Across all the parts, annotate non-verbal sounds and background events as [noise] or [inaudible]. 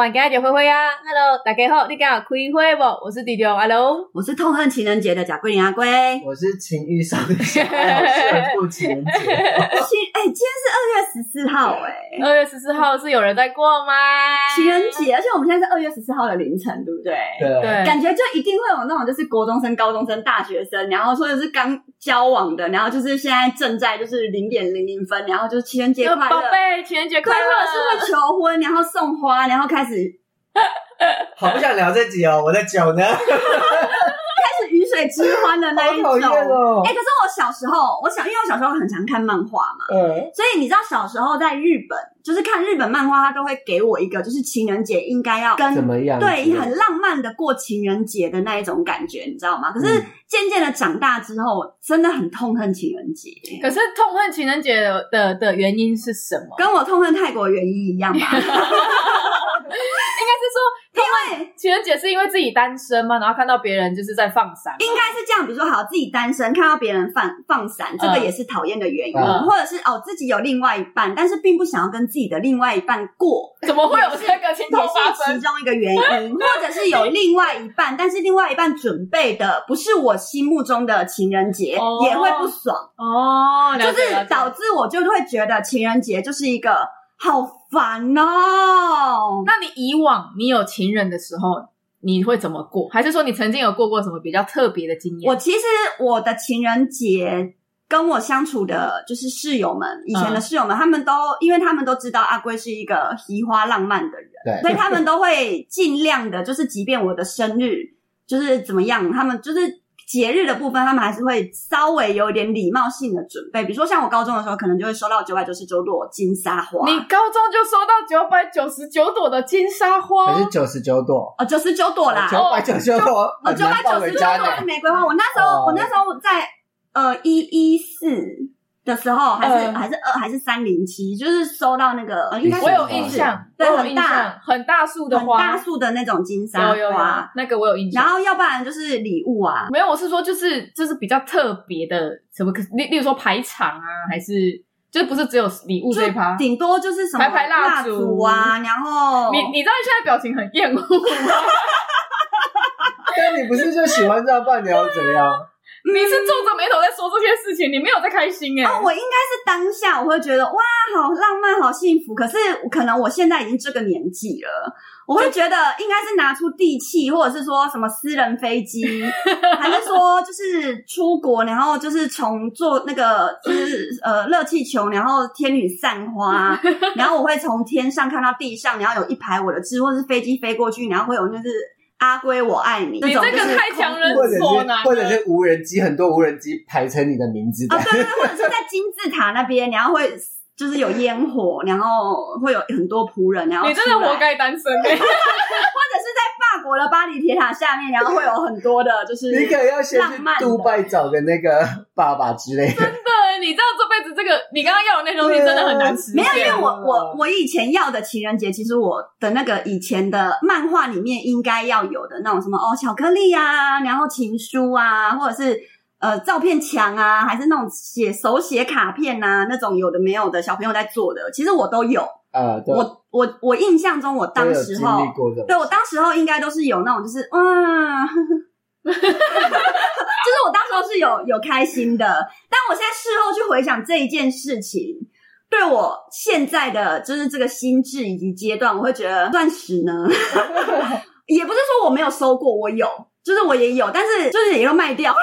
欢迎收听台湾家姐灰灰啊！Hello，大家好，你敢有开会不？我是弟弟，Hello，我是痛恨情人节的贾桂林阿龟，我是情欲上的小孩，好适合过情人节。[laughs] 情哎，今天是二月十四号哎，二月十四号是有人在过吗？情人节，而且我们现在是二月十四号的凌晨，对不对？对，对，感觉就一定会有那种就是国中生、高中生、大学生，然后说的是刚交往的，然后就是现在正在就是零点零零分，然后就是情人节快乐，宝贝，情人节快乐，或者是会求婚，然后送花，然后开始，好不想聊这集哦，我的脚呢。[laughs] 开始鱼水之欢的那一种，哎、哦欸，可是我小时候，我小，因为我小时候很常看漫画嘛，嗯，所以你知道小时候在日本，就是看日本漫画，他都会给我一个，就是情人节应该要跟怎么样？对，很浪漫的过情人节的那一种感觉，你知道吗？可是渐渐的长大之后，真的很痛恨情人节。可是痛恨情人节的的的原因是什么？跟我痛恨泰国的原因一样吧。[laughs] [laughs] 应该是说，因为情人节是因为自己单身嘛，然后看到别人就是在放闪，应该是这样。比如说，好，自己单身看到别人放放闪，这个也是讨厌的原因，嗯、或者是哦，自己有另外一半，但是并不想要跟自己的另外一半过，怎么会有这个情况发生？其中一个原因，或者是有另外一半，但是另外一半准备的不是我心目中的情人节，哦、也会不爽哦，就是导致我就会觉得情人节就是一个。好烦哦！那你以往你有情人的时候，你会怎么过？还是说你曾经有过过什么比较特别的经验？我其实我的情人节跟我相处的就是室友们，以前的室友们，嗯、他们都因为他们都知道阿贵是一个移花浪漫的人，对，所以他们都会尽量的，就是即便我的生日就是怎么样，他们就是。节日的部分，他们还是会稍微有一点礼貌性的准备，比如说像我高中的时候，可能就会收到九百九十九朵金沙花。你高中就收到九百九十九朵的金沙花？可是九十九朵？哦，九十九朵啦，九百九十九朵，哦，九百九十九朵是玫瑰花。我那时候，哦、我那时候在呃一一四。的时候还是、呃、还是二还是三零七，就是收到那个，呃、应该是我有印象，对，很大很大束的花，很大束的那种金沙花，有有有那个我有印象。然后要不然就是礼物啊，没有，我是说就是就是比较特别的什么，例例如说排场啊，还是就不是只有礼物这一趴，顶多就是什么排排蜡烛啊，然后你你知道你现在表情很厌恶吗？[laughs] 但你不是就喜欢这样办，你要怎样？你是皱着眉头在说这些事情，你没有在开心哎、欸。哦，我应该是当下我会觉得哇，好浪漫，好幸福。可是可能我现在已经这个年纪了，我会觉得应该是拿出地契，或者是说什么私人飞机，[laughs] 还是说就是出国，然后就是从坐那个就是呃热气球，然后天女散花，[laughs] 然后我会从天上看到地上，然后有一排我的字，或者是飞机飞过去，然后会有就是。阿龟，我爱你。你这个太强人所难，或者是无人机，很多无人机排成你的名字。啊，对对对，或者是在金字塔那边，然后会就是有烟火，然后会有很多仆人，然后你真的活该单身。[laughs] 或者是在法国的巴黎铁塔下面，然后会有很多的，就是你可能要先去杜拜找个那个爸爸之类的。你知道这辈子这个你刚刚要的那东西真的很难实现。没有，因为我我我以前要的情人节，其实我的那个以前的漫画里面应该要有的那种什么哦，巧克力啊，然后情书啊，或者是呃照片墙啊，还是那种写手写卡片啊，那种有的没有的小朋友在做的，其实我都有。呃，对我我我印象中，我当时候对我当时候应该都是有那种就是哇。就是我当时候是有有开心的，但我现在事后去回想这一件事情，对我现在的就是这个心智以及阶段，我会觉得钻石呢，[laughs] 也不是说我没有收过，我有，就是我也有，但是就是也都卖掉，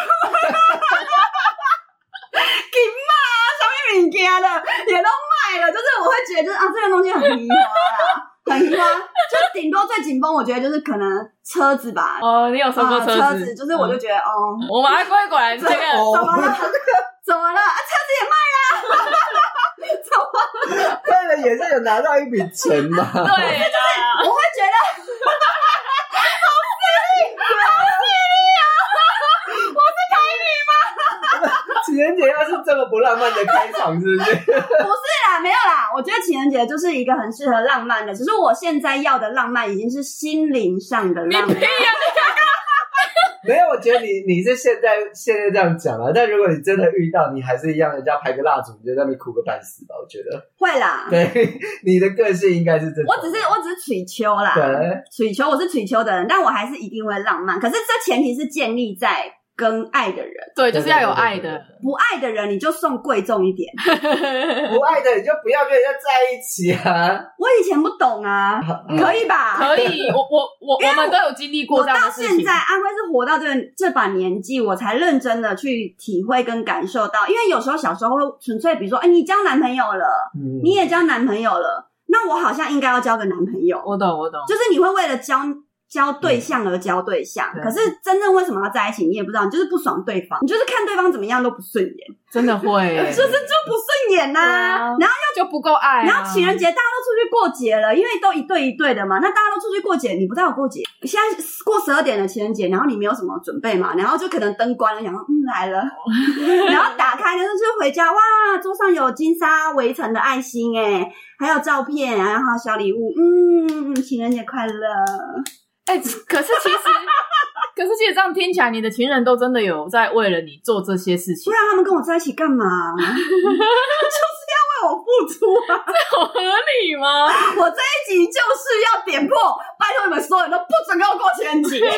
给骂上面物件的也都卖了，就是我会觉得就是啊，这个东西很迷花啦。很夸，[laughs] 就顶多最紧绷，我觉得就是可能车子吧。哦，你有收过车子？车子就是，我就觉得哦，我们还乖乖这个 [laughs] 怎么了？这个 [laughs] 怎么了？啊，车子也卖了，怎么了？卖了也是有拿到一笔钱嘛。对，就是我会觉得，好势利，好势利啊！我是台女吗？情人节要是这么不浪漫的开场，是不是？[laughs] 不是啦。没有啦，我觉得情人节就是一个很适合浪漫的，只是我现在要的浪漫已经是心灵上的浪漫。[laughs] 没有，我觉得你你是现在现在这样讲啊，但如果你真的遇到，你还是一样，人家排个蜡烛，你就在那边哭个半死吧。我觉得会啦，对，你的个性应该是这种。我只是我只是取秋啦，对，取秋，我是取秋的人，但我还是一定会浪漫。可是这前提是建立在。跟爱的人，对，就是要有爱的。不爱的人，你就送贵重一点。[laughs] 不爱的，你就不要跟人家在一起啊！我以前不懂啊，可以吧？可以，我我我我们都有经历过这样的事情。我到现在，安徽是活到这这把年纪，我才认真的去体会跟感受到。因为有时候小时候会纯粹，比如说，哎，你交男朋友了，嗯、你也交男朋友了，那我好像应该要交个男朋友。我懂，我懂，就是你会为了交。交对象而交对象，嗯、可是真正为什么要在一起，你也不知道，你就是不爽对方，你就是看对方怎么样都不顺眼，真的会，[laughs] 就是就不顺眼呐、啊。然后又就不够爱、啊，然后情人节大家都出去过节了，因为都一对一对的嘛，那大家都出去过节，你不知道有过节，现在过十二点的情人节，然后你没有什么准备嘛，然后就可能灯关了，然后嗯来了，[laughs] 然后打开就是回家，哇，桌上有金沙围成的爱心诶，还有照片，然后小礼物，嗯，情人节快乐。哎、欸，可是其实，[laughs] 可是其实这样听起来，你的情人都真的有在为了你做这些事情，不然他们跟我在一起干嘛？[laughs] 就是要为我付出啊，[laughs] 这合理吗？我这一集就是要点破，拜托你们所有人都不准给我过情人节。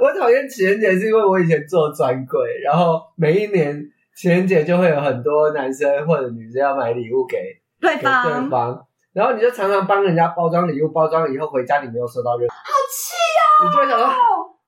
我讨厌情人节是因为我以前做专柜，然后每一年情人节就会有很多男生或者女生要买礼物给对方。对方然后你就常常帮人家包装礼物，包装了以后回家你没有收到任何，好气哦！你就会想说，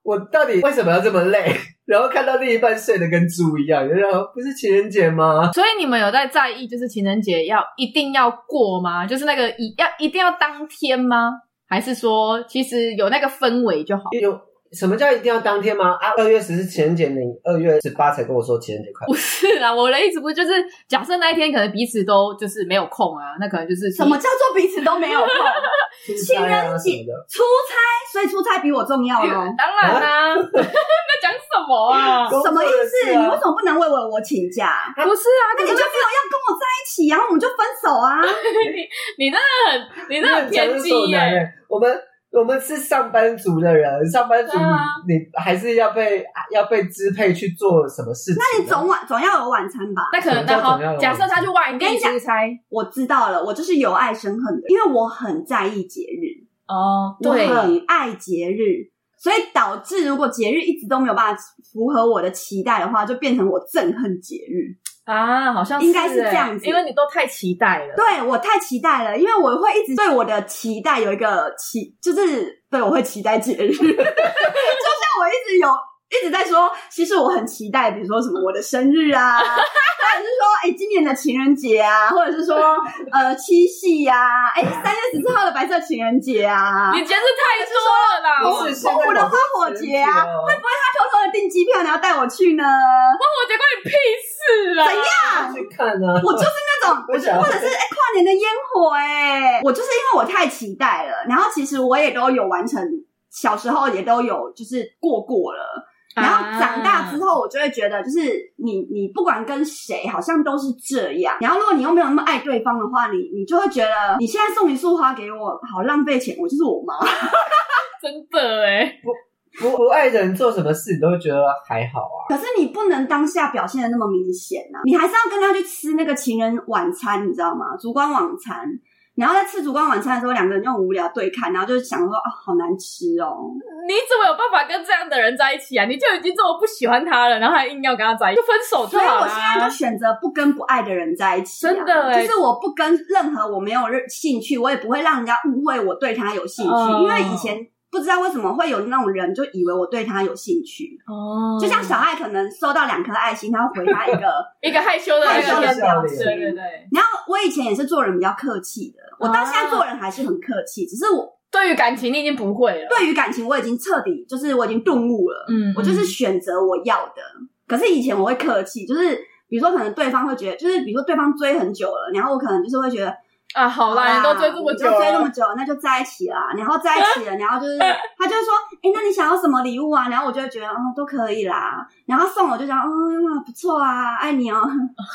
我到底为什么要这么累？[laughs] 然后看到另一半睡得跟猪一样，就想说不是情人节吗？所以你们有在在意，就是情人节要一定要过吗？就是那个一要一定要当天吗？还是说其实有那个氛围就好？有。什么叫一定要当天吗？啊，二月十是情人节，你二月十八才跟我说情人节快乐。不是啊，我的意思不是就是假设那一天可能彼此都就是没有空啊，那可能就是什么叫做彼此都没有空？[laughs] 情人节出差，所以出差比我重要咯。[laughs] 当然啦，[laughs] 那讲什么啊？什么意思？你为什么不能为我我请假？不是啊，那你就没有要跟我在一起，然后我们就分手啊？你你真的很你真的很偏激耶！我们。我们是上班族的人，上班族你、啊、你还是要被要被支配去做什么事情？那你总晚总要有晚餐吧？那可能那好，假设他去外地出差，我知道了，我就是有爱生恨的，因为我很在意节日哦，对，我很爱节日，所以导致如果节日一直都没有办法符合我的期待的话，就变成我憎恨节日。啊，好像是应该是这样子，因为你都太期待了。对，我太期待了，因为我会一直对我的期待有一个期，就是对我会期待节日，[laughs] 就像我一直有一直在说，其实我很期待，比如说什么我的生日啊，[laughs] 或者是说哎、欸、今年的情人节啊，或者是说呃七夕呀、啊，哎三月十四号的白色情人节啊，你节日太多了啦，澎湖的花火节啊，会不会他偷偷的订机票，然后带我去呢？花火节关你屁事！是啊，怎样？去看啊！我就是那种，或者是哎、欸，跨年的烟火、欸，哎，我就是因为我太期待了。然后其实我也都有完成，小时候也都有就是过过了。然后长大之后，我就会觉得，就是你你不管跟谁，好像都是这样。然后如果你又没有那么爱对方的话，你你就会觉得，你现在送一束花给我，好浪费钱，我就是我妈。[laughs] 真的哎、欸，不。不不爱的人做什么事，你都会觉得还好啊。可是你不能当下表现的那么明显啊，你还是要跟他去吃那个情人晚餐，你知道吗？烛光晚餐。然后在吃烛光晚餐的时候，两个人就无聊对看，然后就想说啊，好难吃哦。你怎么有办法跟这样的人在一起啊？你就已经这么不喜欢他了，然后还硬要跟他在一起，就分手就好了。所以我现在就选择不跟不爱的人在一起啊。真的欸，就是我不跟任何我没有兴趣，我也不会让人家误会我对他有兴趣，哦，因为以前。不知道为什么会有那种人，就以为我对他有兴趣哦。就像小爱可能收到两颗爱心，他会回他一个 [laughs] 一个害羞的害羞的表情，对对对。然后我以前也是做人比较客气的，我到现在做人还是很客气，只是我对于感情你已经不会了。对于感情我已经彻底就是我已经顿悟了，嗯，我就是选择我要的。可是以前我会客气，就是比如说可能对方会觉得，就是比如说对方追很久了，然后我可能就是会觉得。啊，好啦，你都追这么久，追那么久，那就在一起啦。然后在一起了，[laughs] 然后就是他就说，哎，那你想要什么礼物啊？然后我就会觉得，哦，都可以啦。然后送我就讲，哦，不错啊，爱你哦。[laughs]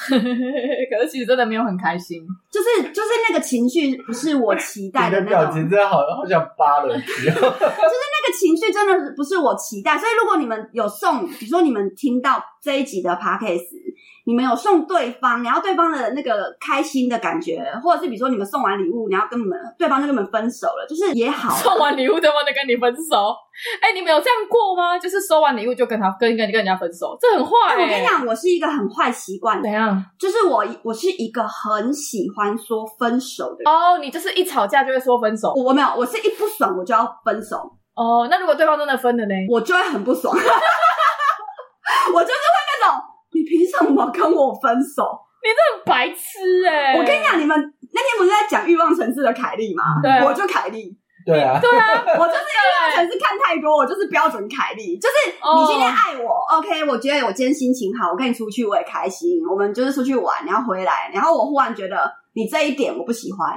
可是其实真的没有很开心，就是就是那个情绪不是我期待的那种。表情真的好好像扒了，[laughs] 就是那个情绪真的不是我期待。所以如果你们有送，比如说你们听到这一集的 podcast。你们有送对方，然后对方的那个开心的感觉，或者是比如说你们送完礼物，然后跟你们对方就跟你们分手了，就是也好。送完礼物对方就跟你分手，哎，你们有这样过吗？就是收完礼物就跟他跟跟跟人家分手，这很坏、欸。我跟你讲，我是一个很坏习惯。怎样？就是我我是一个很喜欢说分手的人。哦，你就是一吵架就会说分手。我没有，我是一不爽我就要分手。哦，那如果对方真的分了呢？我就会很不爽。[laughs] 我就是会那种。你凭什么跟我分手？你这很白痴哎、欸！我跟你讲，你们那天不是在讲《欲望城市》的凯莉吗？对、啊，我就凯莉。对啊，对啊，[laughs] 我就是《欲望城市》看太多，我就是标准凯莉。就是你今天爱我、oh.，OK？我觉得我今天心情好，我跟你出去我也开心。我们就是出去玩，然后回来，然后我忽然觉得你这一点我不喜欢，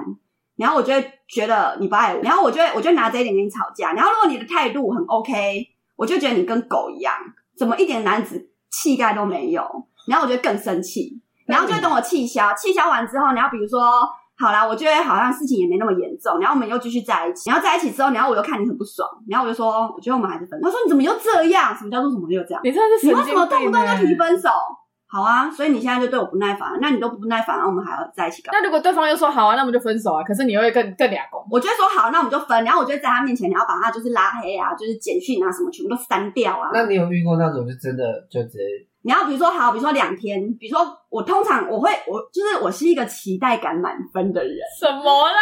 然后我就会觉得你不爱我，然后我就会我就拿这一点跟你吵架。然后如果你的态度很 OK，我就觉得你跟狗一样，怎么一点男子气概都没有？然后我就更生气，然后就会等我气消，气消完之后，然后比如说，好啦，我觉得好像事情也没那么严重，然后我们又继续在一起，然后在一起之后，然后我又看你很不爽，然后我就说，我觉得我们还是分手。他说你怎么又这样？什么叫做什么又这样？你这是你为什么动不动就提分手？好啊，所以你现在就对我不耐烦，那你都不耐烦，然后我们还要在一起搞？那如果对方又说好啊，那我们就分手啊，可是你又会更更俩公，我就会说好，那我们就分，然后我就会在他面前，然后把他就是拉黑啊，就是简讯啊什么全部都删掉啊。那你有遇过那种就真的就直接？你要比如说好，比如说两天，比如说我通常我会我就是我是一个期待感满分的人。什么啦？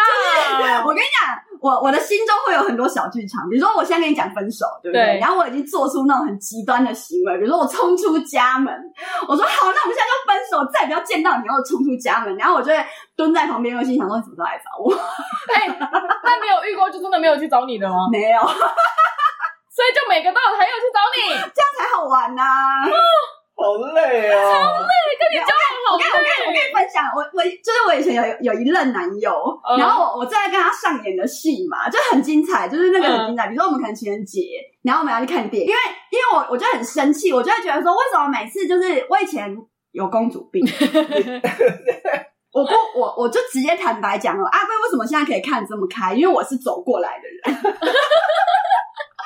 就是 [laughs] 我跟你讲，我我的心中会有很多小剧场。比如说我现在跟你讲分手，对不对？对。然后我已经做出那种很极端的行为，比如说我冲出家门，我说好，那我们现在就分手，再也不要见到你，然后冲出家门。然后我就会蹲在旁边，我心想说你怎么都来找我？[laughs] 哎、欸，那没有遇过就真的没有去找你的吗？没有，[laughs] 所以就每个都有朋友去找你，这样才好玩呐、啊。好累啊、哦！超累，跟你交往好累。我跟你我跟你分享，我我就是我以前有有一任男友，嗯、然后我我正在跟他上演的戏嘛，就很精彩，就是那个很精彩。嗯、比如说我们可能情人节，然后我们要去看电影，因为因为我我就很生气，我就会觉得说，为什么每次就是我以前有公主病，[laughs] 我不我我就直接坦白讲了，阿贵为什么现在可以看这么开？因为我是走过来的人。[laughs]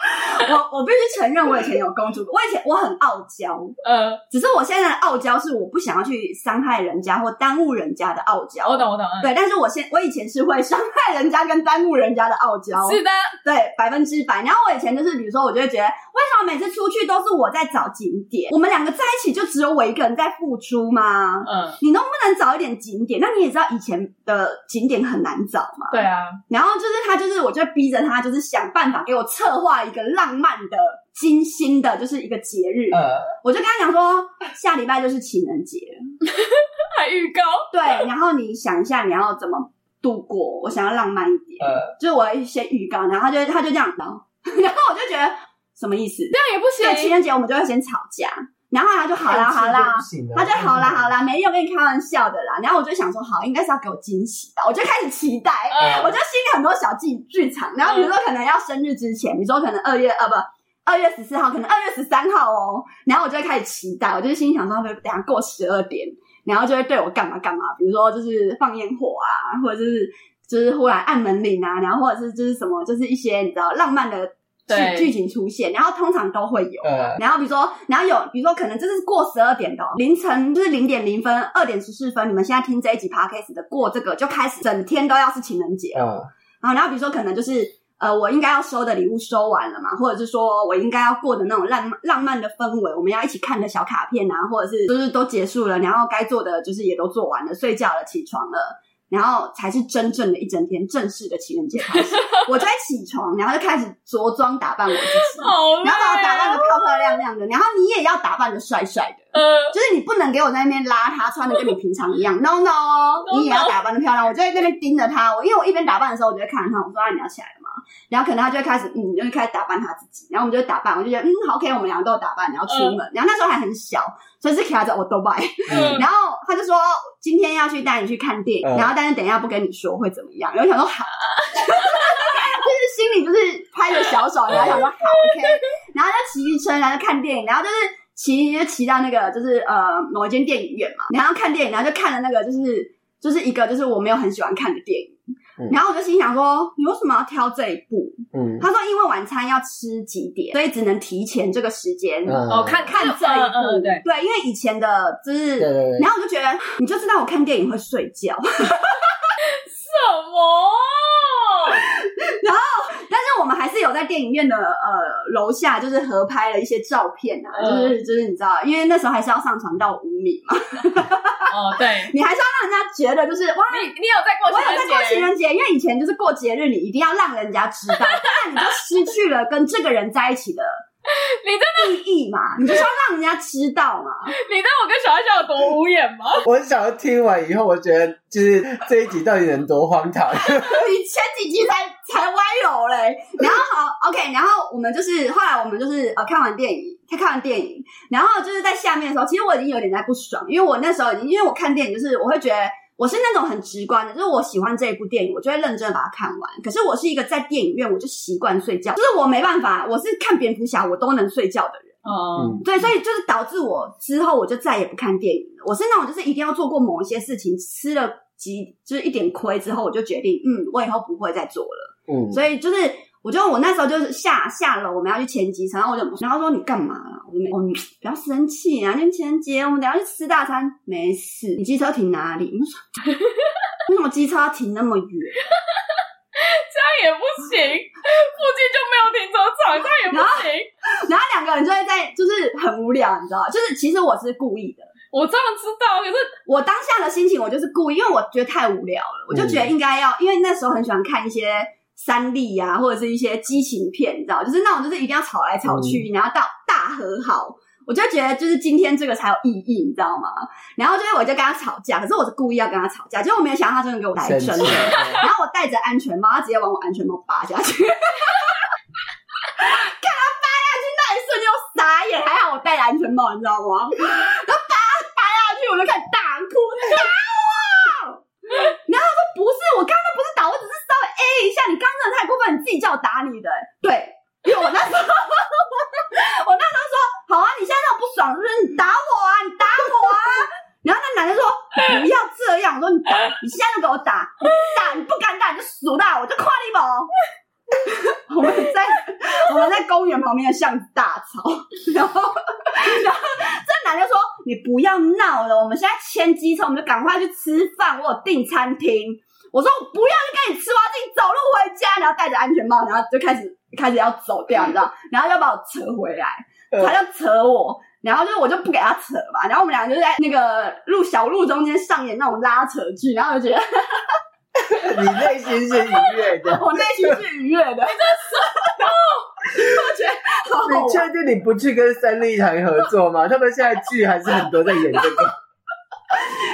[laughs] 我我必须承认，我以前有公主，我以前我很傲娇，呃，只是我现在的傲娇是我不想要去伤害人家或耽误人家的傲娇。我懂，我懂。对，但是我现我以前是会伤害人家跟耽误人家的傲娇。是的，对，百分之百。然后我以前就是，比如说，我就会觉得，为什么每次出去都是我在找景点？我们两个在一起就只有我一个人在付出吗？嗯，你能不能找一点景点？那你也知道以前的景点很难找嘛。对啊。然后就是他，就是我就逼着他，就是想办法给我策划一个浪。漫的、精心的，就是一个节日。呃，我就跟他讲说，下礼拜就是情人节，[laughs] 还预告。对，然后你想一下，你要怎么度过？我想要浪漫一点，呃，就是我一些预告，然后他就他就这样，然后 [laughs] 然后我就觉得什么意思？这样也不行。对，情人节我们就会先吵架，然后他就好啦好啦，他就好啦好啦，没有跟你开玩笑的啦。然后我就想说，好，应该是要给我惊喜的，我就开始期待，呃、我就心里很多小剧剧场。然后比如说可能要生日之前，比如说可能二月呃不二月十四号，可能二月十三号哦，然后我就会开始期待，我就心里想说，会不会等下过十二点，然后就会对我干嘛干嘛，比如说就是放烟火啊，或者就是就是忽然按门铃啊，然后或者是就是什么，就是一些你知道浪漫的。剧剧情出现，然后通常都会有，呃、然后比如说，然后有，比如说可能就是过十二点的、哦、凌晨，就是零点零分，二点十四分，你们现在听这一集 podcast 的过这个就开始，整天都要是情人节了。然后、呃，然后比如说可能就是呃，我应该要收的礼物收完了嘛，或者是说我应该要过的那种浪浪漫的氛围，我们要一起看的小卡片啊，或者是就是都结束了，然后该做的就是也都做完了，睡觉了，起床了。然后才是真正的一整天正式的情人节开始。[laughs] 我在起床，然后就开始着装打扮我自己，哦、然后把我打扮的漂漂亮亮的。然后你也要打扮的帅帅的，呃，就是你不能给我在那边邋遢，穿的跟你平常一样。No No. 你也要打扮的漂亮。我就在那边盯着他，我因为我一边打扮的时候，我就会看着他，我说：“啊，你要起来了吗？”然后可能他就会开始，嗯，就会开始打扮他自己，然后我们就会打扮，我就觉得，嗯，好，OK，我们两个都有打扮，然后出门，嗯、然后那时候还很小，所以是开着我兜拜，嗯、[laughs] 然后他就说今天要去带你去看电影，嗯、然后但是等一下不跟你说会怎么样，[laughs] 然后想说好，[laughs] 就是心里就是拍着小手，然后想说好，OK，然后就骑车，然后就看电影，然后就是骑就骑到那个就是呃某一间电影院嘛，然后看电影，然后就看了那个就是就是一个就是我没有很喜欢看的电影。嗯、然后我就心想说，你为什么要挑这一步？嗯，他说因为晚餐要吃几点，所以只能提前这个时间、嗯、哦看看这一部。嗯嗯、对对，因为以前的就是，然后我就觉得，你就知道我看电影会睡觉。[laughs] 什么？然后，但是我们还是有在电影院的呃楼下，就是合拍了一些照片啊，嗯、就是就是你知道，因为那时候还是要上传到五米嘛。哦，对，[laughs] 你还是要让人家觉得就是哇，你你有在过，我有在过情人节，因为以前就是过节日，你一定要让人家知道，[laughs] 不然你就失去了跟这个人在一起的。[laughs] 你真的意义嘛？你就是要让人家知道嘛？[laughs] 你知道我跟小艾笑有多无眼吗？[laughs] 我想要听完以后，我觉得就是这一集到底能多荒唐？你前几集才才歪楼嘞。然后好，OK，然后我们就是后来我们就是呃看完电影，他看完电影，然后就是在下面的时候，其实我已经有点在不爽，因为我那时候已经因为我看电影就是我会觉得。我是那种很直观的，就是我喜欢这一部电影，我就会认真的把它看完。可是我是一个在电影院我就习惯睡觉，就是我没办法，我是看蝙蝠侠我都能睡觉的人。嗯，对，所以就是导致我之后我就再也不看电影了。我是那种就是一定要做过某一些事情，吃了几就是一点亏之后，我就决定，嗯，我以后不会再做了。嗯，所以就是。我就我那时候就是下下楼，我们要去前机场，然后我就然后说，你干嘛啦？我就没，我不要生气啊！今天情人节，我们等下去吃大餐，没事。你机车停哪里？我说 [laughs] 为什么机车要停那么远？这样也不行，附近就没有停车场，这样也不行。[laughs] 然后，两个人就会在，就是很无聊，你知道？就是其实我是故意的，我这样知道。可是我当下的心情，我就是故意，因为我觉得太无聊了，我就觉得应该要，因为那时候很喜欢看一些。三立呀、啊，或者是一些激情片，你知道，就是那种就是一定要吵来吵去，嗯、然后到大和好，我就觉得就是今天这个才有意义，你知道吗？然后就是我就跟他吵架，可是我是故意要跟他吵架，结果我没有想到他真的给我来真的，[laughs] 然后我戴着安全帽，他直接往我安全帽扒下去，看他扒下去？那一瞬间我傻眼，还好我戴着安全帽，你知道吗？然后扒扒下去，我就开始大哭，打我！然后他说不是，我刚刚不是打，我只是。A 一下，你刚刚真的太过分，你自己叫我打你的、欸，对，因为我那时候，我那时候说，好啊，你现在让我不爽，是不是？你打我啊，你打我啊！然后那男的说，不要这样，我说你打，你现在就给我打，打，你不敢打你就数大，我就夸你宝。我们在我们在公园旁边的巷子大吵，然后然后这男的说，你不要闹了，我们现在牵机车，我们就赶快去吃饭，我有订餐厅。我说我不要就跟你吃，我要自己走路回家，然后戴着安全帽，然后就开始开始要走掉，你知道？然后就把我扯回来，他就扯我，然后就我就不给他扯嘛，然后我们俩就在那个路小路中间上演那种拉扯剧，然后就觉得 [laughs] 你内心是愉悦的，[laughs] 我内心是愉悦的，你真是哦，我觉得好好，你确定你不去跟三立台合作吗？他们现在剧还是很多在演这个。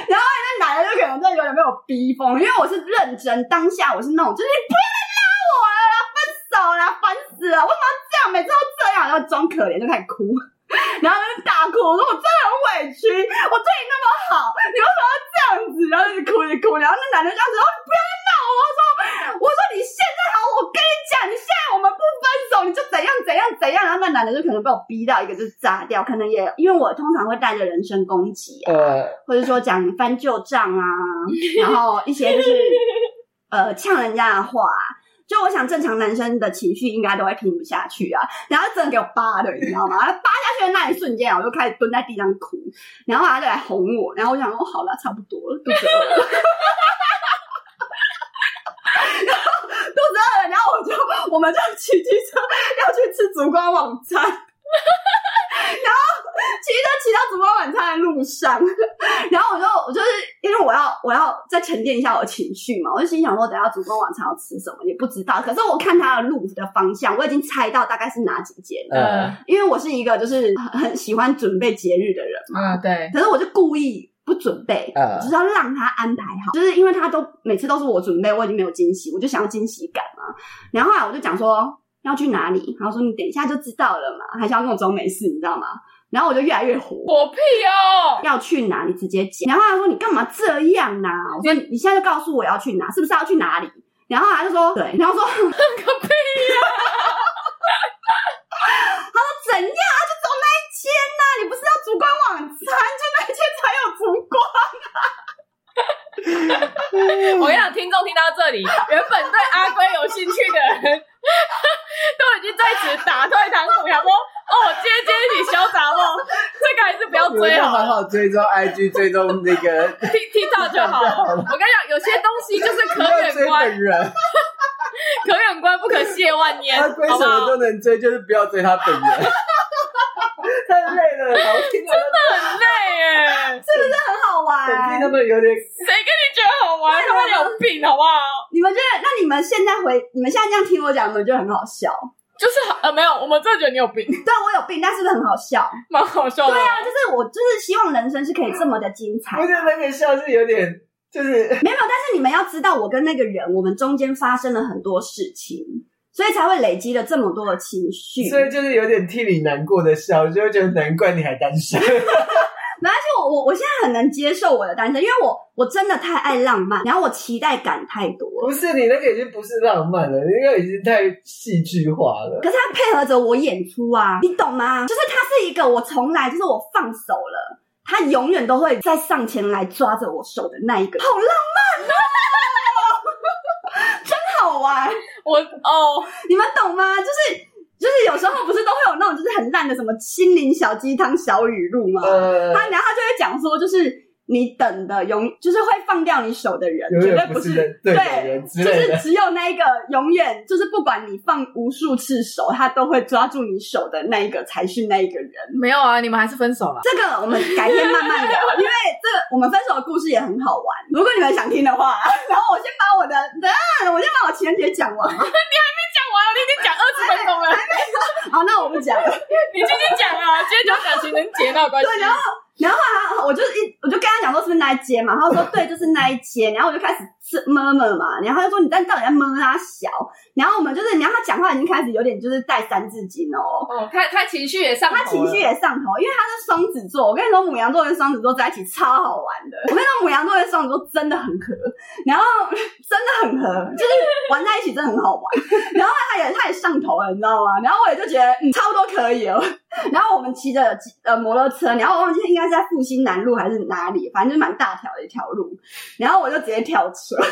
然后那男的就可能真的有点被我逼疯，因为我是认真，当下我是那种，就是你不要再拉我了，分手了，烦死了，为什么要这样？每次都这样，然后装可怜就开始哭，[laughs] 然后就大哭，我说我真的很委屈，我对你那么好，你为什么要这样子？然后就哭一哭，然后那男的这样子，哦，你不要再闹我，我说我说你现在好，我你讲，你现在我们不分手，你就怎样怎样怎样，然后那男的就可能被我逼到一个就是炸掉，可能也因为我通常会带着人身攻击啊，或者说讲翻旧账啊，然后一些就是呃呛人家的话，就我想正常男生的情绪应该都会听不下去啊，然后真的给我扒的，你知道吗？扒下去的那一瞬间，我就开始蹲在地上哭，然后他就来哄我，然后我想说好了，差不多了，肚子饿了。然后肚子饿了，然后我们就骑机车要去吃烛光晚餐，然后骑车骑到烛光晚餐的路上，然后我就我就是因为我要我要再沉淀一下我的情绪嘛，我就心想说等下烛光晚餐要吃什么也不知道，可是我看他的路的方向，我已经猜到大概是哪几间了，嗯，因为我是一个就是很喜欢准备节日的人嘛，嗯，对，可是我就故意。不准备，只是要让他安排好，就是因为他都每次都是我准备，我已经没有惊喜，我就想要惊喜感嘛。然后后来我就讲说要去哪里，然后说你等一下就知道了嘛，还想要跟我装没事，你知道吗？然后我就越来越火，火屁哦！要去哪里直接讲。然后他说你干嘛这样呢、啊？我说你现在就告诉我要去哪，是不是要去哪里？然后他就说对，然后说 [laughs] 个屁呀、[laughs] 啊！他说怎样就走那一间呐、啊？你不是要烛光晚餐，就那一间才有烛光啊！[laughs] 我跟你讲，听众听到这里，原本对阿龟有兴趣的人，都已经在此打退堂鼓，想说。哦，今天今天你潇洒哦，[laughs] 这个还是不要追好，好好追踪 IG，追踪那个 TikTok 就 [laughs] 好了。我跟你讲，有些东西就是可远观，[laughs] 可远观不可亵玩焉。他龟什么都能追，就是不要追他本人。[laughs] 太累了，[laughs] 好听真的很累耶，是不是很好玩？他们有点，谁跟你觉得好玩？他们有病好不好？你们觉得？那你们现在回，你们现在这样听我讲，你们觉得很好笑？就是呃没有，我们真的觉得你有病。对，我有病，但是很好笑，蛮好笑的。对啊，就是我就是希望人生是可以这么的精彩。我觉得那个笑是有点，就是没有，但是你们要知道，我跟那个人，我们中间发生了很多事情，所以才会累积了这么多的情绪。所以就是有点替你难过的笑，就会觉得难怪你还单身。[laughs] 没关系，我我我现在很能接受我的单身，因为我我真的太爱浪漫，然后我期待感太多。不是你那个已经不是浪漫了，那个已经太戏剧化了。可是他配合着我演出啊，你懂吗？就是他是一个我从来就是我放手了，他永远都会再上前来抓着我手的那一个，好浪漫啊！[laughs] 真好玩。我哦，你们懂吗？就是。就是有时候不是都会有那种就是很烂的什么心灵小鸡汤小语录吗？呃、他然后他就会讲说，就是你等的永就是会放掉你手的人，绝对不是对，就是只有那一个永远就是不管你放无数次手，他都会抓住你手的那一个才是那一个人。没有啊，你们还是分手了。这个我们改天慢慢聊，因为这个我们分手的故事也很好玩。如果你们想听的话，然后我先把我的等下，[laughs] 我先把我情人节讲完。你还没讲完，我已经讲二十分钟了。[laughs] 好，那我不讲了，[laughs] 你继续讲啊。今天讲感情人节那关系。对，然后，然后啊，我就一，我就跟他讲说是不是那一间嘛，然后说对，就是那一间。然后我就开始是摸摸嘛，然后他就说你在到底在摸他小。然后我们就是，然后他讲话已经开始有点就是带三字经哦。哦，他他情绪也上头，他情绪也上头，因为他是双子座。我跟你说，母羊座跟双子座在一起超好玩的。我跟你说，母羊座跟双子座真的很合，然后 [laughs] 真的很合，就是玩在一起真的很好玩。然后他也他也上头了，你知道吗？然后我也就觉得嗯，差不多可以哦。[laughs] 然后我们骑着呃摩托车，然后我忘记应该是在复兴南路还是哪里，反正就是蛮大条的一条路。然后我就直接跳车。[laughs]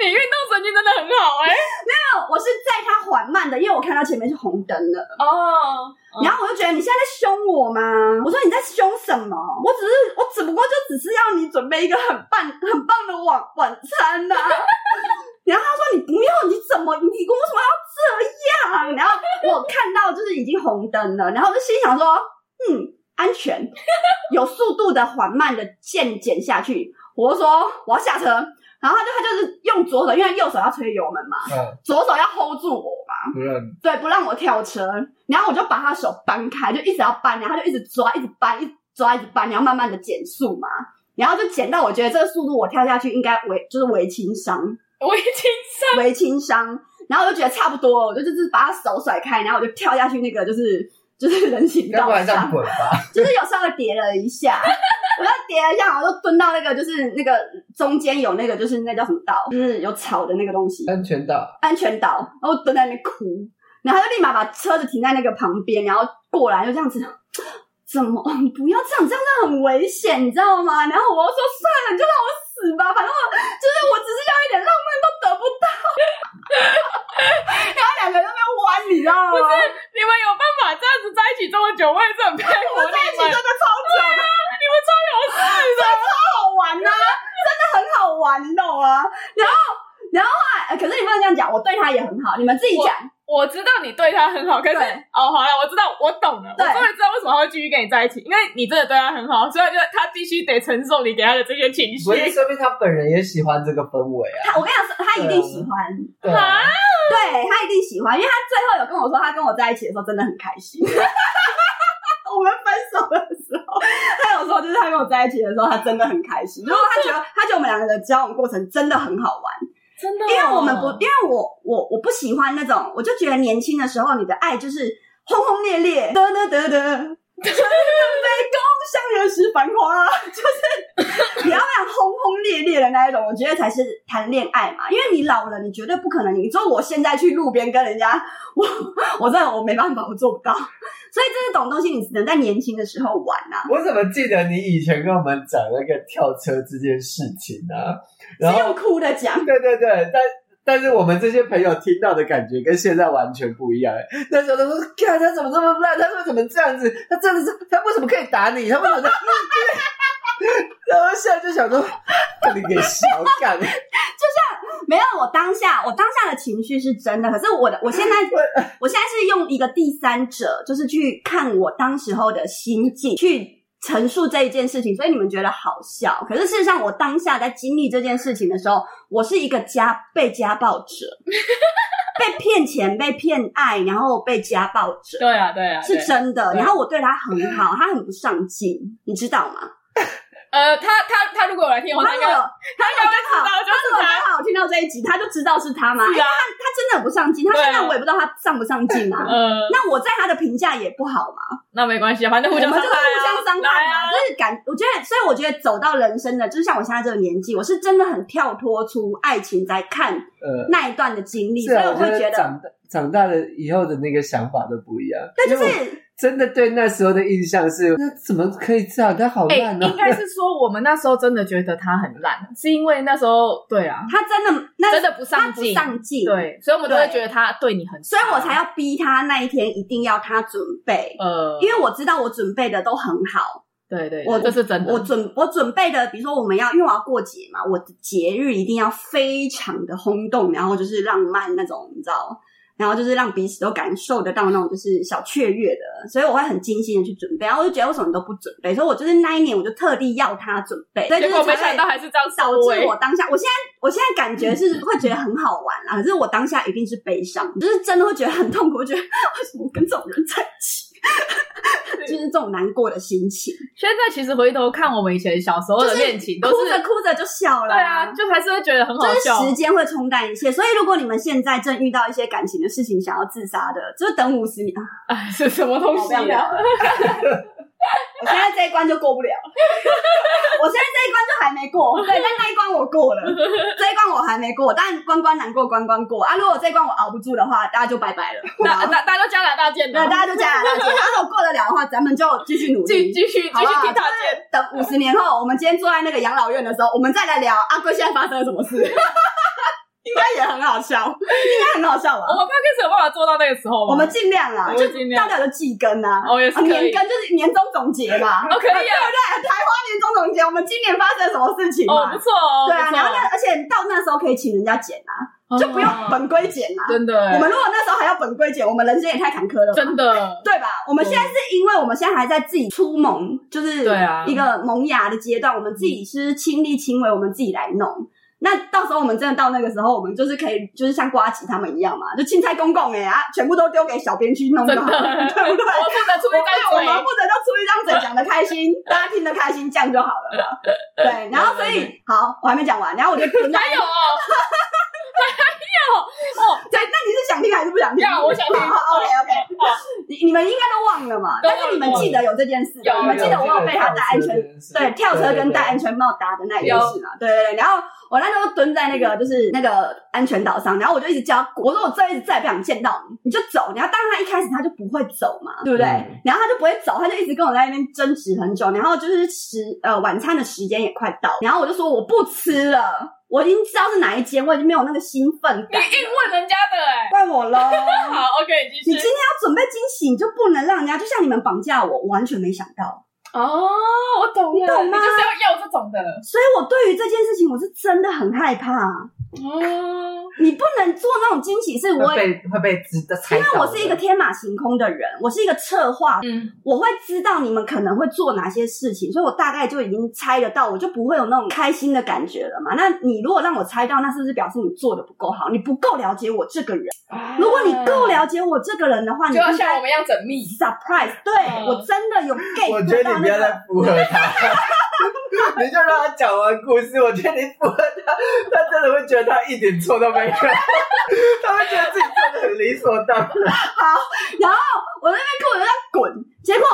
你运动神经真的很好哎、欸！没有，我是在他缓慢的，因为我看到前面是红灯了哦。Oh, 然后我就觉得你现在在凶我吗？我说你在凶什么？我只是我只不过就只是要你准备一个很棒很棒的晚晚餐呐、啊。然后他说你不要，你怎么你为什么要这样？然后我看到就是已经红灯了，然后我就心想说嗯，安全，有速度的缓慢的渐减下去。我就说我要下车。然后他就他就是用左手，因为右手要吹油门嘛，嗯、左手要 hold 住我嘛，不让对，不让我跳车。然后我就把他手扳开，就一直要扳，然后他就一直抓，一直扳，一直抓，一直扳，然后慢慢的减速嘛。然后就减到我觉得这个速度我跳下去应该为就是为轻伤，微轻伤，微轻伤。然后我就觉得差不多，我就就是把他手甩开，然后我就跳下去那个就是就是人行道上，就是有稍微叠了一下。[laughs] 我就叠了一下，我就蹲到那个，就是那个中间有那个，就是那叫什么道，就是有草的那个东西。安全岛。安全岛。然后蹲在那边哭，然后他就立马把车子停在那个旁边，然后过来就这样子，怎么？你不要这样，这样真的很危险，你知道吗？然后我就说算了，你就让我死吧，反正我就是我只是要一点浪漫都得不到。然后两个人在那边弯，你知道吗？不是，你们有办法这样子在一起这么久，我也是很佩服你们。我在一起真的超久的。你们超有事的，超好玩呐、啊，真的很好玩，你懂吗？然后，然后后来，可是你不能这样讲，我对他也很好，你们自己讲。我知道你对他很好，可是哦，好了，我知道，我懂了，对我终于知道为什么他会继续跟你在一起，因为你真的对他很好，所以就他必须得承受你给他的这些情绪。所以说明他本人也喜欢这个氛围啊。他，我跟你讲，他一定喜欢，对，啊、对他一定喜欢，因为他最后有跟我说，他跟我在一起的时候真的很开心。我们分手的时候，他有时候，就是他跟我在一起的时候，他真的很开心，如果他觉得他觉得我们两个的交往过程真的很好玩。真的哦、因为我们不，因为我我我不喜欢那种，我就觉得年轻的时候你的爱就是轰轰烈烈，得得得得。春风杯弓，向日时繁华，[laughs] 就是你要那样轰轰烈烈的那一种，我觉得才是谈恋爱嘛。因为你老了，你绝对不可能。你说我现在去路边跟人家，[laughs] 我我真的我没办法，我做不到。所以这种东西，你只能在年轻的时候玩啊。我怎么记得你以前跟我们讲那个跳车这件事情啊？然后是用哭的讲，对对对，但。但是我们这些朋友听到的感觉跟现在完全不一样。那时候他说：“看他怎么这么烂，他说怎么这样子？他真的是他为什么可以打你？他为什么？”然后现在就想说：“把你给小干。”就像没有我当下，我当下的情绪是真的。可是我的，我现在，[laughs] 我现在是用一个第三者，就是去看我当时候的心境去。陈述这一件事情，所以你们觉得好笑。可是事实上，我当下在经历这件事情的时候，我是一个家被家暴者，[laughs] 被骗钱、被骗爱，然后被家暴者。对啊，对啊，是真的。然后我对他很好，他很不上进，你知道吗？呃，他他他如果有来听我，他应该他应该会知道，就是他。刚好听到这一集，他就知道是他吗？是啊，他他真的很不上进。他现在我也不知道他上不上进啊。嗯，[laughs] 那我在他的评价也不好嘛。那没关系啊，反正互相伤害啊。我们就是互相伤害嘛。就是感，我觉得，所以我觉得走到人生的，就是像我现在这个年纪，我是真的很跳脱出爱情在看呃那一段的经历，所以我会觉得长大长大了以后的那个想法都不一样。对，就是。真的对那时候的印象是，那怎么可以这样？他好烂哦、喔欸！应该是说我们那时候真的觉得他很烂，是因为那时候对啊，他真的那真的不上进，不上进对，所以我们都会觉得他对你很，所以我才要逼他那一天一定要他准备，呃，因为我知道我准备的都很好，对对，我这是真的，我准我准备的，比如说我们要因为我要过节嘛，我的节日一定要非常的轰动，然后就是浪漫那种，你知道。然后就是让彼此都感受得到那种就是小雀跃的，所以我会很精心的去准备。然后我就觉得为什么你都不准备？所以我就是那一年我就特地要他准备。所以就是没想到还是这样，导致我当下，我现在我现在感觉是会觉得很好玩啊，可是我当下一定是悲伤，就是真的会觉得很痛苦，我觉得 [laughs] 为什么跟这种人在一起？[laughs] 就是这种难过的心情。现在其实回头看我们以前小时候的恋情，都是哭着哭着就笑了。对啊，就还是会觉得很好笑。就是时间会冲淡一切，所以如果你们现在正遇到一些感情的事情，想要自杀的，就是等五十年啊！[laughs] 哎，是什么东西啊？[laughs] 我现在这一关就过不了，我现在这一关就还没过。[laughs] 对，但那一关我过了，这一关我还没过。但关关难过关关过啊！如果这一关我熬不住的话，大家就拜拜了。那大大家都加拿大见，对，大家都加拿大见。[laughs] 啊，如果过得了的话，咱们就继续努力，继续继续听他见。等五十年后，我们今天坐在那个养老院的时候，我们再来聊阿贵现在发生了什么事。应该也很好笑，应该很好笑吧？我们刚开始有办法做到那个时候吗？我们尽量啦，就大家就季更啊，哦也是年更就是年终总结嘛，[laughs] 哦可以啊，对不对？台花年终总结，我们今年发生了什么事情哦，不错哦，对啊，然后那而且到那时候可以请人家剪啊，就不用本归剪啊，真的。我们如果那时候还要本归剪，我们人生也太坎坷了，真的，对吧？我们现在是因为我们现在还在自己出萌，就是对啊一个萌芽的阶段，我们自己是亲力亲为，我们自己来弄。那到时候我们真的到那个时候，我们就是可以，就是像瓜吉他们一样嘛，就青菜公公哎啊，全部都丢给小编去弄就好了，[laughs] 对不对？我负责出一张嘴，我们负责就出一张嘴，讲的开心，[laughs] 大家听得开心，这样就好了。对，然后所以好，我还没讲完，然后我就还有，还 [laughs] 有哦，对，那你是想听还是不想听？我想听。OK OK，你你们应该都忘了嘛，但是你们记得有这件事，你们记得我有被他戴安全，对，跳车跟戴安全帽搭的那一件事嘛？对对对，然后。我那时候蹲在那个就是那个安全岛上，然后我就一直叫我说我这辈子再也不想见到你，你就走。然后当他一开始他就不会走嘛，对不对？嗯、然后他就不会走，他就一直跟我在那边争执很久。然后就是时呃晚餐的时间也快到，然后我就说我不吃了，我已经知道是哪一间，我已经没有那个兴奋感。你硬问人家的哎、欸，怪我喽。[laughs] 好，OK，你今天要准备惊喜，你就不能让人家就像你们绑架我，我完全没想到。哦，我懂了，你懂吗？你就是要要这种的，所以我对于这件事情，我是真的很害怕。哦，你不能做那种惊喜，是我会被会被知道，因为我是一个天马行空的人，我是一个策划，嗯，我会知道你们可能会做哪些事情，所以我大概就已经猜得到，我就不会有那种开心的感觉了嘛。那你如果让我猜到，那是不是表示你做的不够好？你不够了解我这个人。如果你够了解我这个人的话，你就要像我们一样缜密 surprise。对，我真的有 [laughs] get 到。我觉得你不要再附和他。[laughs] [laughs] 你就让他讲完故事，我觉得你符合他，他真的会觉得他一点错都没有，[laughs] 他会觉得自己做的很理所当然。好，然后我那边哭，我就在滚，结果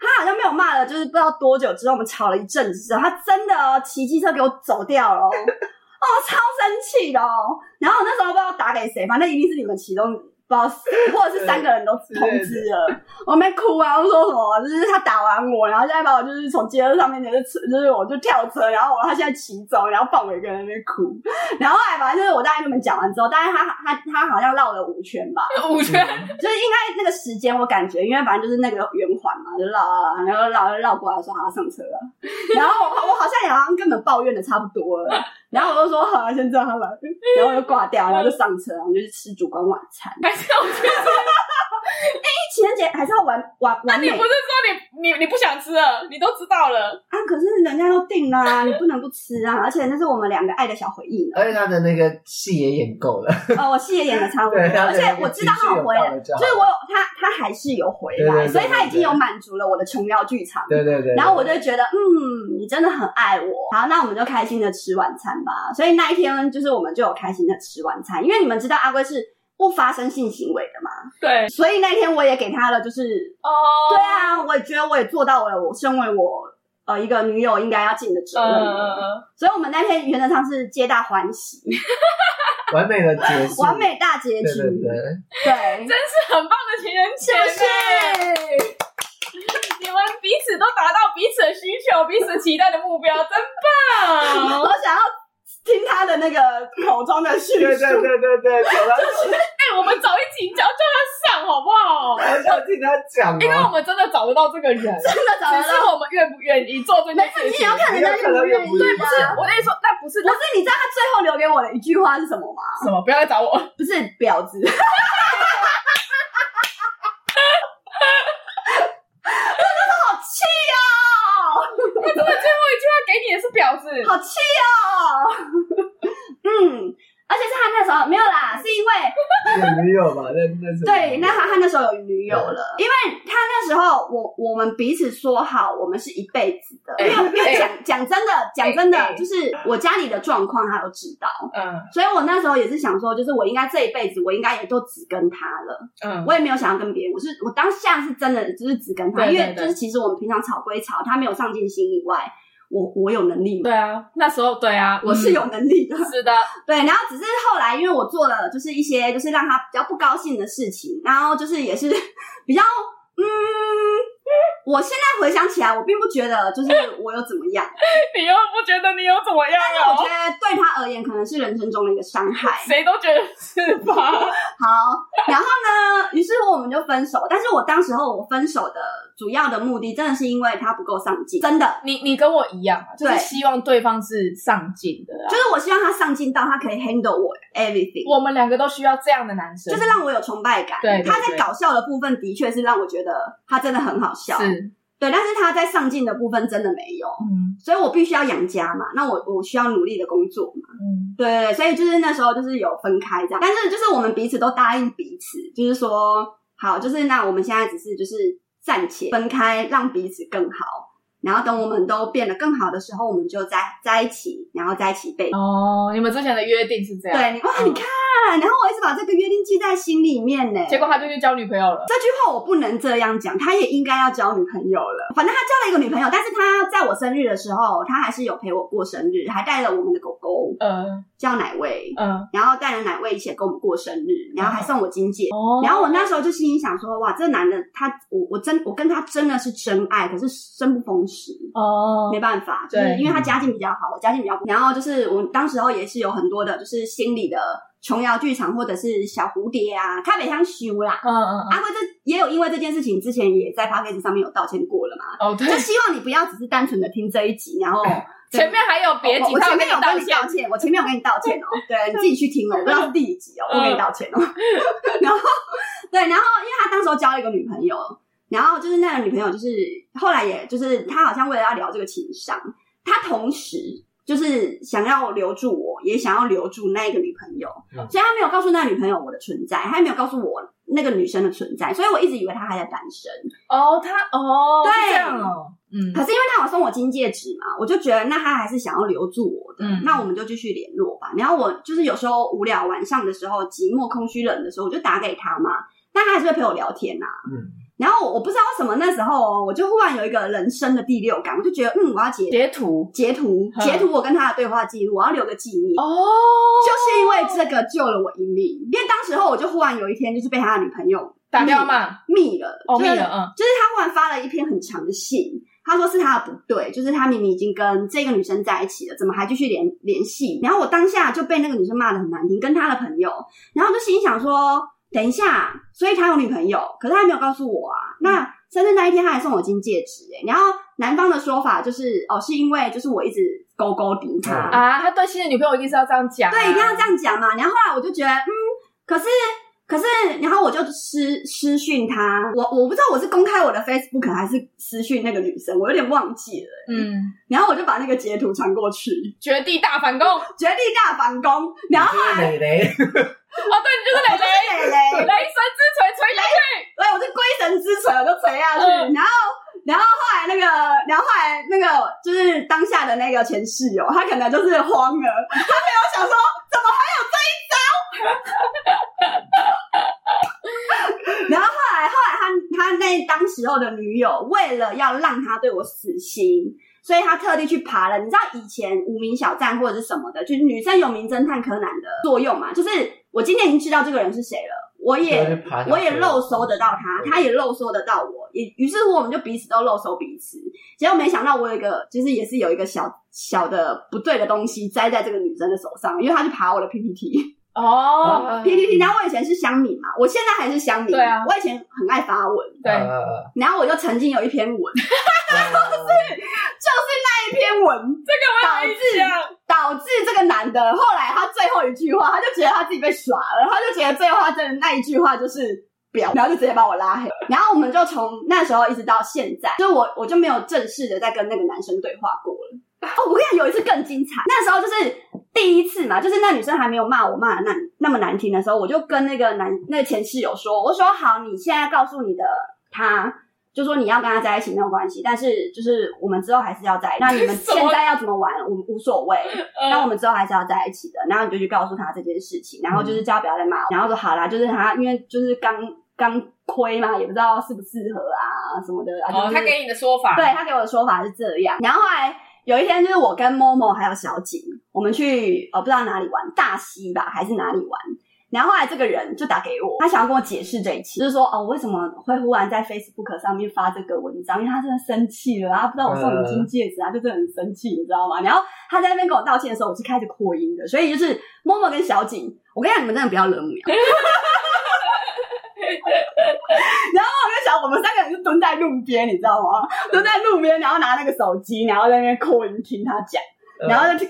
他好像没有骂了，就是不知道多久之后，我们吵了一阵子之后，他真的哦骑机车给我走掉了，哦，超生气的哦。然后我那时候不知道打给谁，反正一定是你们其中。道，[laughs] 或者是三个人都通知了，我没哭啊，我说什么？就是他打完我，然后现在把我就是从街上面就是就是我就跳车，然后我他现在骑走，然后放我一个人在那边哭，然后后来反正就是我大概跟你们讲完之后，大概他他他好像绕了五圈吧，五圈，就是应该那个时间我感觉，因为反正就是那个圆环嘛，就绕然后绕绕过来说好要上车了，然后我我好像也好像根本抱怨的差不多了。然后我就说好啊，先这样好了，[laughs] 然后我就挂掉，然后就上车，然后就去吃烛光晚餐。还是要去吃？[laughs] 哎，情人节还是要玩玩玩。那你不是说你你你不想吃了？你都知道了啊！可是人家都订了啊，你不能不吃啊！而且那是我们两个爱的小回忆。而且他的那个戏也演够了。哦，我戏也演的差不多，而且我知道他有回来，就是我有他他还是有回来，所以他已经有满足了我的琼瑶剧场。对对对。然后我就觉得，嗯，你真的很爱我。好，那我们就开心的吃晚餐。所以那一天就是我们就有开心的吃晚餐，因为你们知道阿龟是不发生性行为的嘛，对，所以那天我也给他了，就是哦，对啊，我也觉得我也做到了，我身为我呃一个女友应该要尽的责任，嗯，所以我们那天原则上是皆大欢喜，[laughs] 完美的结局，完美大结局，对对对，对，[laughs] 真是很棒的情人节，你们彼此都达到彼此的需求，彼此期待的目标，真棒，[laughs] 我想要。听他的那个口中的叙述，对对对对对，口中就是哎，我们找一集叫叫他上好不好？我想听他讲，因为我们真的找得到这个人，真的找得到，只是我们愿不愿意做这件事情。你也要看人家愿不愿意，对，不是我跟你说，那不是，不是，你知道他最后留给我的一句话是什么吗？什么？不要来找我，不是婊子。[laughs] 我真的好气哦！他真的最后一句话给你的是婊子，好气哦！嗯，而且是他那时候没有啦，是因为有女友嘛？那那时候对，那他他那时候有女友了，因为他那时候我我们彼此说好，我们是一辈子的。没有没有讲讲真的，讲真的，就是我家里的状况他都知道。嗯，所以我那时候也是想说，就是我应该这一辈子，我应该也都只跟他了。嗯，我也没有想要跟别人，我是我当下是真的就是只跟他，因为就是其实我们平常吵归吵，他没有上进心以外。我我有能力吗？对啊，那时候对啊，我是有能力的。是的，[laughs] 对，然后只是后来，因为我做了就是一些就是让他比较不高兴的事情，然后就是也是 [laughs] 比较嗯。我现在回想起来，我并不觉得就是我有怎么样，[laughs] 你又不觉得你有怎么样但是？我觉得对他而言，可能是人生中的一个伤害。谁都觉得是吧？好，然后呢，于是乎我们就分手。但是我当时候我分手的主要的目的，真的是因为他不够上进。真的，你你跟我一样啊，就是希望对方是上进的，就是我希望他上进到他可以 handle 我 everything。我们两个都需要这样的男生，就是让我有崇拜感。对，他在搞笑的部分的确是让我觉得他真的很好笑。是。对，但是他在上进的部分真的没有，嗯，所以我必须要养家嘛，那我我需要努力的工作嘛，嗯，对，所以就是那时候就是有分开这样，但是就是我们彼此都答应彼此，就是说好，就是那我们现在只是就是暂且分开，让彼此更好。然后等我们都变得更好的时候，我们就在在一起，然后在一起背。哦，你们之前的约定是这样。对，你哇，你看，然后我一直把这个约定记在心里面呢。结果他就去交女朋友了。这句话我不能这样讲，他也应该要交女朋友了。反正他交了一个女朋友，但是他在我生日的时候，他还是有陪我过生日，还带了我们的狗狗，嗯，叫奶味，嗯，然后带了奶味一起跟我们过生日，然后还送我金戒。哦，然后我那时候就心里想说，哇，这个男的，他我我真我跟他真的是真爱，可是生不逢时。哦，oh, 没办法，就是因为他家境比较好，我家境比较不，然后就是我当时候也是有很多的，就是心理的琼瑶剧场或者是小蝴蝶啊，他没想修啦。嗯嗯，阿辉这也有因为这件事情之前也在 podcast 上面有道歉过了嘛。哦，对，就希望你不要只是单纯的听这一集，然后 [laughs] 前面还有别集，我前面有跟你道歉，我前面有跟你道歉哦，对，你自己去听哦，我不知道是第几集哦，我跟你道歉哦。[laughs] 然后对，然后因为他当时候交了一个女朋友。然后就是那个女朋友，就是后来也就是他好像为了要聊这个情商，他同时就是想要留住我，也想要留住那个女朋友，嗯、所以他没有告诉那个女朋友我的存在，他也没有告诉我那个女生的存在，所以我一直以为他还在单身。哦，他哦，对，哦，嗯可是因为他有送我金戒指嘛，我就觉得那他还是想要留住我的，嗯那我们就继续联络吧。然后我就是有时候无聊，晚上的时候寂寞、空虚、冷的时候，我就打给他嘛，但他还是会陪我聊天呐、啊。嗯，然后我我不知道为什么那时候哦，我就忽然有一个人生的第六感，我就觉得嗯，我要截截图。截图嗯。截图我跟他的对话记录，我要留个纪念。哦，就是因为这个救了我一命，因为当时候我就忽然有一天就是被他的女朋友打电话骂，密了，哦，就是密了，嗯，就是他忽然发了一篇很长的信，他说是他的不对，就是他明明已经跟这个女生在一起了，怎么还继续联联系？然后我当下就被那个女生骂的很难听，跟他的朋友，然后我就心想说，等一下，所以他有女朋友，可是他没有告诉我啊。那生日那一天他还送我金戒指、欸，然后男方的说法就是，哦，是因为就是我一直勾勾顶他。啊，他对新的女朋友一定是要这样讲啊，对，一定要这样讲嘛。然后后来我就觉得，嗯，可是可是，然后我就私私讯他，我我不知道我是公开我的 Facebook 还是私讯那个女生，我有点忘记了。嗯，然后我就把那个截图传过去，绝地大反攻，哦，绝地大反攻。然后后来，磊哦，对，你就是磊磊，磊磊，雷神之锤锤下去，对，我是龟神之锤，我就锤下去。嗯。然后，然后后来那个，然后后来那个就是当下的那个前室友，他可能就是慌了，他没有想说怎么还有这一招。[laughs] 然后后来，后来他他那当时候的女友，为了要让他对我死心，所以他特地去爬了。你知道以前无名小站或者是什么的，就是女生有名侦探柯南的作用嘛？就是我今天已经知道这个人是谁了，我也我也漏搜得到他，他也漏搜得到我，也于是乎我们就彼此都漏搜彼此。结果没想到我有一个，就是也是有一个小小的不对的东西栽在这个女生的手上，因为他去爬我的 PPT。哦，PPT，然后我以前是乡民嘛，我现在还是乡民。对啊。我以前很爱发文，对，呃然后我就曾经有一篇文，[laughs] 就是就是那一篇文这个我有印象，导致这个男的后来他最后一句话，他就觉得他自己被耍了，他就觉得最后他真的那一句话就是表，然后就直接把我拉黑。然后我们就从那时候一直到现在，就我我就没有正式的在跟那个男生对话过了。哦，我跟你讲，有一次更精彩。那时候就是第一次嘛，就是那女生还没有骂我骂的那那么难听的时候，我就跟那个男那个前室友说，我说好，你现在告诉你的他，就说你要跟他在一起没有关系，但是就是我们之后还是要在一起。那你们 [laughs] 现在要怎么玩，我们无所谓。那我们之后还是要在一起的。然后你就去告诉他这件事情，然后就是叫他不要再骂我，然后说好啦，就是他因为就是刚刚亏嘛，也不知道适不适合啊什么的。啊就是、哦，他给你的说法，对他给我的说法是这样，然后后来有一天就是我跟 Momo 还有小景，我们去呃不知道哪里玩，大溪吧还是哪里玩，然后后来这个人就打给我，他想要跟我解释这一切，就是说哦为什么会忽然在 Facebook 上面发这个文章，因为他真的生气了，他不知道我送你金戒指，他就真的很生气，你知道吗？然后他在那边跟我道歉的时候，我是开始扩音的，所以就是 Momo 跟小景，我跟你讲，你们真的不要惹母羊。然后我跟小我们三个人就蹲在路边，你知道吗？蹲在路边，然后拿那个手机，然后在那边扩音听他讲，然后就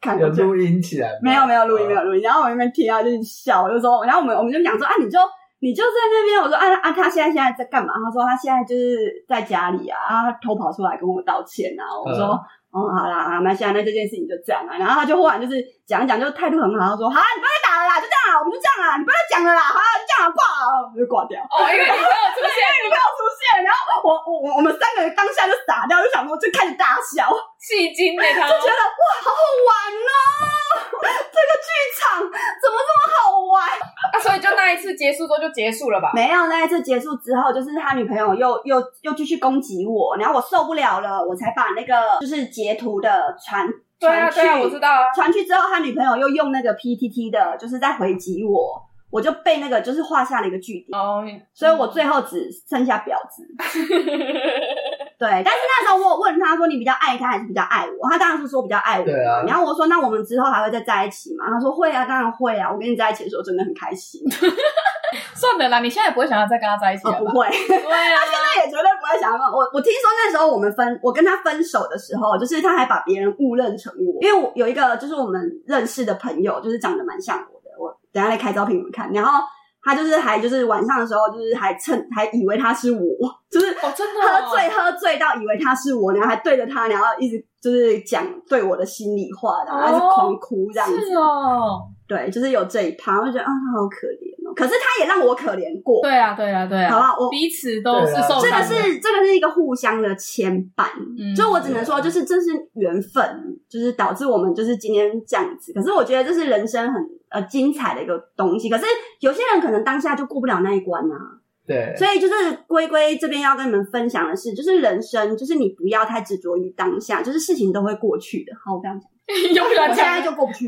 看有录音起来？没有没有录音没有录音，然后我那边听他就是笑，我就说，然后我们我们就讲说啊，你就你就在那边，我说啊啊，他现在现在在干嘛？他说他现在就是在家里啊，啊他偷跑出来跟我道歉啊，我说。嗯哦，好啦，好，那现在那这件事情就这样啊。然后他就忽然就是讲一讲，就态度很好，他说好，你不要再打了啦，就这样啦，我们就这样啦，你不要再讲了啦，好，就这样挂了，我就挂掉。哦，因为你没有出现，[laughs] 你没有出现，然后我我我我们三个人当下就傻掉，就想说就开始大笑，戏精那他就觉得哇，好好玩哦，[laughs] 这个剧场怎么这么好玩？啊，所以就那一次结束之后就结束了吧？没有，那一次结束之后，就是他女朋友又又又继续攻击我，然后我受不了了，我才把那个就是截图的传对啊，传去对啊，我知道啊。传去之后，他女朋友又用那个 PTT 的，就是在回击我，我就被那个就是画下了一个句点，哦，所以我最后只剩下婊子。对，但是那时候我有问他说，你比较爱他还是比较爱我？他当然是说比较爱我。对啊然后我说，那我们之后还会再在一起吗？他说会啊，当然会啊。我跟你在一起的时候真的很开心。[laughs] 算了啦，你现在也不会想要再跟他在一起哦，了吧？不会，对啊，[laughs] 他也绝对不会想要跟我。我听说那时候我们分，我跟他分手的时候，就是他还把别人误认成我，因为我有一个就是我们认识的朋友，就是长得蛮像。我等下来开照片给你们看，然后。他就是还就是晚上的时候，就是还趁还以为他是我，就是哦，真的喝醉喝醉到以为他是我，然后还对着他，然后一直就是讲对我的心里话，然后还是狂哭这样子。对，就是有这一趴，我就觉得啊，他好可怜哦。可是他也让我可怜过。对啊，对啊，对啊，好不好？我彼此都是受伤。这个是这个是一个互相的牵绊，嗯就我只能说，就是这是缘分，就是导致我们就是今天这样子。可是我觉得这是人生很呃精彩的一个东西。可是有些人可能当下就过不了那一关啊。对，所以就是龟龟这边要跟你们分享的是，就是人生，就是你不要太执着于当下，就是事情都会过去的。好，我这样讲，[laughs] 又不要我现在就过不去。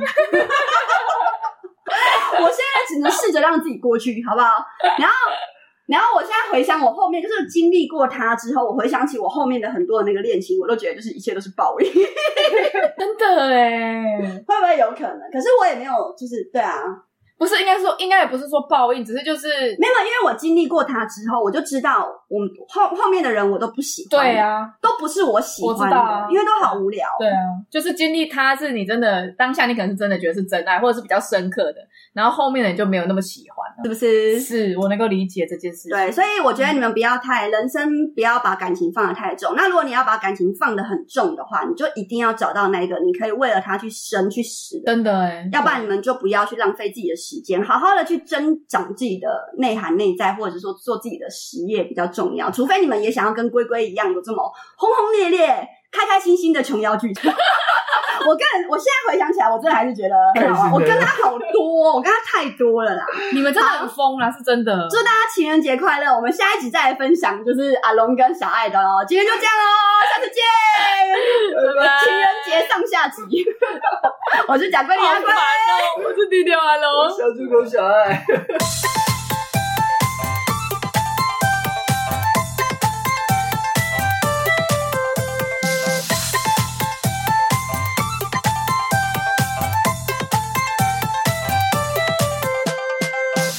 我现在只能试着让自己过去，好不好？然后，然后我现在回想我后面，就是经历过他之后，我回想起我后面的很多的那个恋情，我都觉得就是一切都是报应。[laughs] 真的哎，会不会有可能？可是我也没有，就是对啊。不是，应该说，应该也不是说报应，只是就是没有，因为我经历过他之后，我就知道我们后后面的人我都不喜欢。对啊，都不是我喜欢的，我知道啊因为都好无聊。对啊，就是经历他是你真的当下，你可能是真的觉得是真爱，或者是比较深刻的，然后后面的人就没有那么喜欢了，是不是？是我能够理解这件事情。对，所以我觉得你们不要太、嗯、人生，不要把感情放得太重。那如果你要把感情放得很重的话，你就一定要找到那个你可以为了他去生去死的。真的哎，要不然你们就不要去浪费自己的时时间，好好的。去增长自己的内涵内在，或者说做自己的实业比较重要。除非你们也想要跟龟龟一样有这么轰轰烈烈、开开心心的琼瑶剧场。[laughs] 我跟我现在回想起来，我真的还是觉得很好玩。我跟他好多，我跟他太多了啦。你们真的很疯啦，是真的。祝大家情人节快乐！我们下一集再来分享，就是阿龙跟小爱的哦。今天就这样哦，下次见。拜拜。情人节上下集，[laughs] 我是贾桂林阿龟，我是弟弟阿龙，小猪狗小爱。